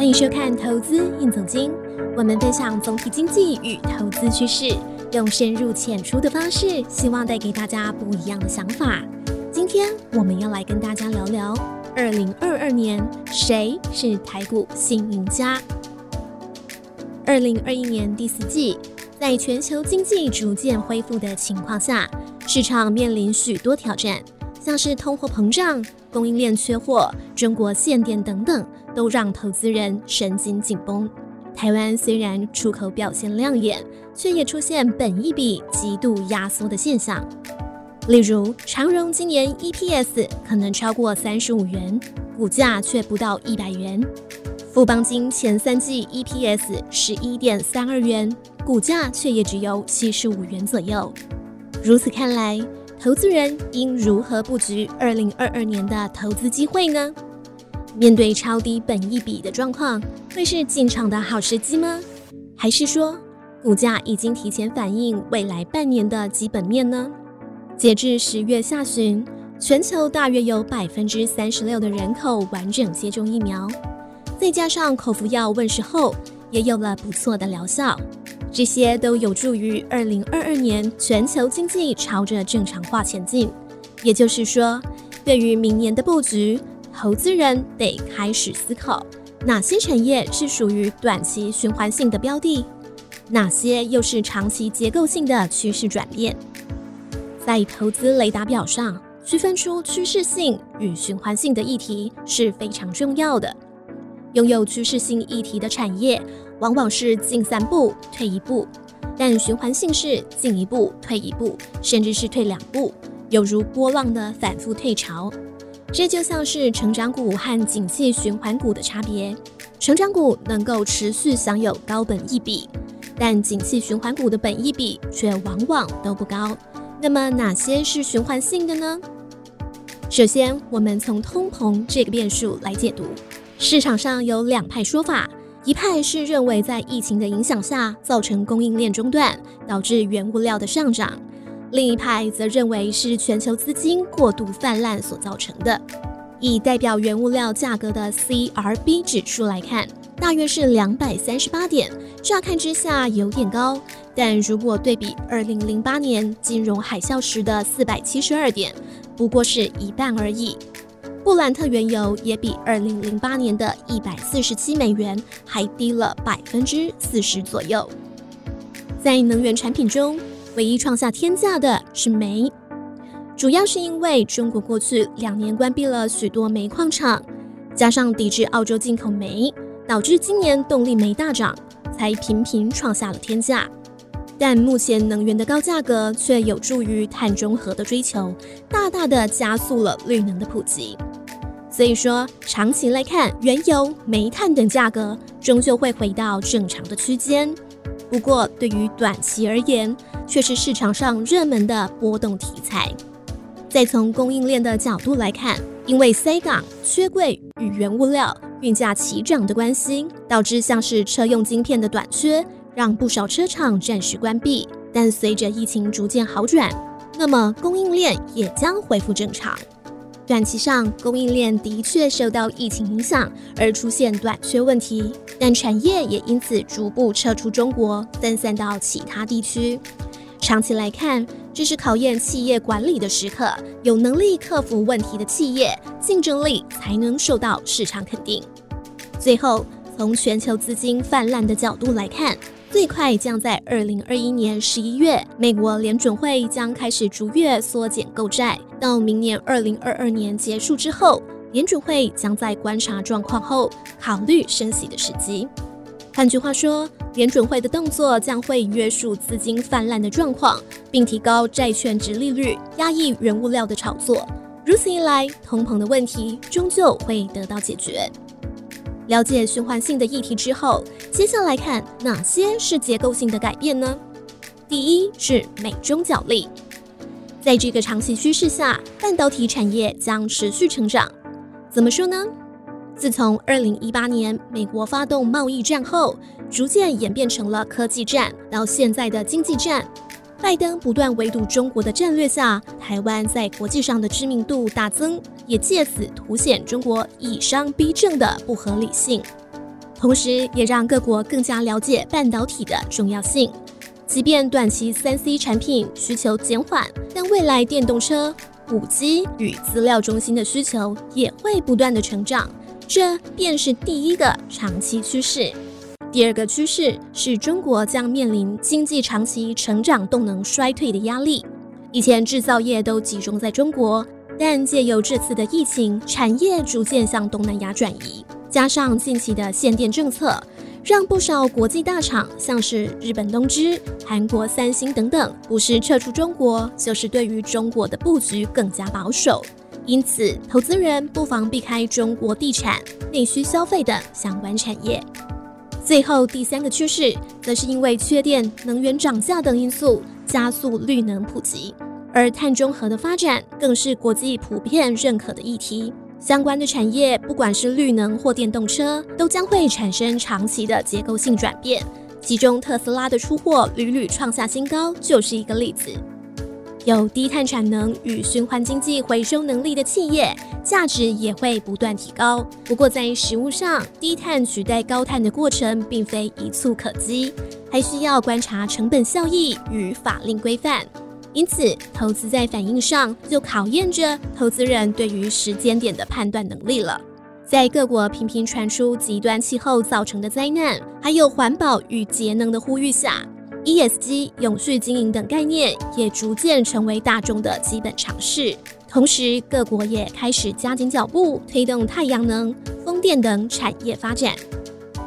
欢迎收看《投资硬总经》，我们分享总体经济与投资趋势，用深入浅出的方式，希望带给大家不一样的想法。今天我们要来跟大家聊聊，二零二二年谁是台股新赢家？二零二一年第四季，在全球经济逐渐恢复的情况下，市场面临许多挑战，像是通货膨胀、供应链缺货、中国限电等等。都让投资人神经紧绷。台湾虽然出口表现亮眼，却也出现本益比极度压缩的现象。例如，长荣今年 EPS 可能超过三十五元，股价却不到一百元；富邦金前三季 EPS 十一点三二元，股价却也只有七十五元左右。如此看来，投资人应如何布局二零二二年的投资机会呢？面对超低本益比的状况，会是进场的好时机吗？还是说股价已经提前反映未来半年的基本面呢？截至十月下旬，全球大约有百分之三十六的人口完整接种疫苗，再加上口服药问世后，也有了不错的疗效，这些都有助于二零二二年全球经济朝着正常化前进。也就是说，对于明年的布局。投资人得开始思考，哪些产业是属于短期循环性的标的，哪些又是长期结构性的趋势转变。在投资雷达表上区分出趋势性与循环性的议题是非常重要的。拥有趋势性议题的产业，往往是进三步退一步，但循环性是进一步退一步，甚至是退两步，有如波浪的反复退潮。这就像是成长股和景气循环股的差别。成长股能够持续享有高本益比，但景气循环股的本益比却往往都不高。那么哪些是循环性的呢？首先，我们从通膨这个变数来解读。市场上有两派说法，一派是认为在疫情的影响下造成供应链中断，导致原物料的上涨。另一派则认为是全球资金过度泛滥所造成的。以代表原物料价格的 CRB 指数来看，大约是两百三十八点，乍看之下有点高，但如果对比二零零八年金融海啸时的四百七十二点，不过是一半而已。布兰特原油也比二零零八年的一百四十七美元还低了百分之四十左右。在能源产品中，唯一创下天价的是煤，主要是因为中国过去两年关闭了许多煤矿厂，加上抵制澳洲进口煤，导致今年动力煤大涨，才频频创下了天价。但目前能源的高价格却有助于碳中和的追求，大大的加速了绿能的普及。所以说，长期来看，原油、煤炭等价格终究会回到正常的区间。不过，对于短期而言，却是市场上热门的波动题材。再从供应链的角度来看，因为塞港、缺柜与原物料运价齐涨的关系，导致像是车用晶片的短缺，让不少车厂暂时关闭。但随着疫情逐渐好转，那么供应链也将恢复正常。短期上，供应链的确受到疫情影响而出现短缺问题，但产业也因此逐步撤出中国，分散到其他地区。长期来看，这是考验企业管理的时刻，有能力克服问题的企业，竞争力才能受到市场肯定。最后，从全球资金泛滥的角度来看。最快将在二零二一年十一月，美国联准会将开始逐月缩减购债。到明年二零二二年结束之后，联准会将在观察状况后考虑升息的时机。换句话说，联准会的动作将会约束资金泛滥的状况，并提高债券值利率，压抑原物料的炒作。如此一来，通膨的问题终究会得到解决。了解循环性的议题之后，接下来看哪些是结构性的改变呢？第一是美中角力，在这个长期趋势下，半导体产业将持续成长。怎么说呢？自从二零一八年美国发动贸易战后，逐渐演变成了科技战，到现在的经济战。拜登不断围堵中国的战略下，台湾在国际上的知名度大增，也借此凸显中国以商逼政的不合理性。同时也让各国更加了解半导体的重要性。即便短期三 C 产品需求减缓，但未来电动车、五 G 与资料中心的需求也会不断的成长，这便是第一个长期趋势。第二个趋势是中国将面临经济长期成长动能衰退的压力。以前制造业都集中在中国，但借由这次的疫情，产业逐渐向东南亚转移，加上近期的限电政策。让不少国际大厂，像是日本东芝、韩国三星等等，不是撤出中国，就是对于中国的布局更加保守。因此，投资人不妨避开中国地产、内需消费等相关产业。最后，第三个趋势，则是因为缺电、能源涨价等因素，加速绿能普及，而碳中和的发展，更是国际普遍认可的议题。相关的产业，不管是绿能或电动车，都将会产生长期的结构性转变。其中，特斯拉的出货屡屡创下新高，就是一个例子。有低碳产能与循环经济回收能力的企业，价值也会不断提高。不过，在实物上，低碳取代高碳的过程并非一蹴可及，还需要观察成本效益与法令规范。因此，投资在反应上就考验着投资人对于时间点的判断能力了。在各国频频传出极端气候造成的灾难，还有环保与节能的呼吁下，ESG 永续经营等概念也逐渐成为大众的基本常识。同时，各国也开始加紧脚步推动太阳能、风电等产业发展。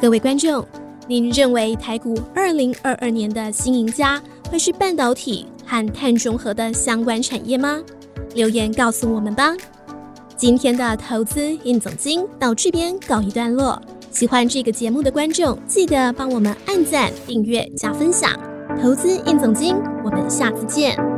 各位观众，您认为台股二零二二年的新赢家会是半导体？和碳中和的相关产业吗？留言告诉我们吧。今天的投资印总经到这边告一段落。喜欢这个节目的观众，记得帮我们按赞、订阅、加分享。投资印总经，我们下次见。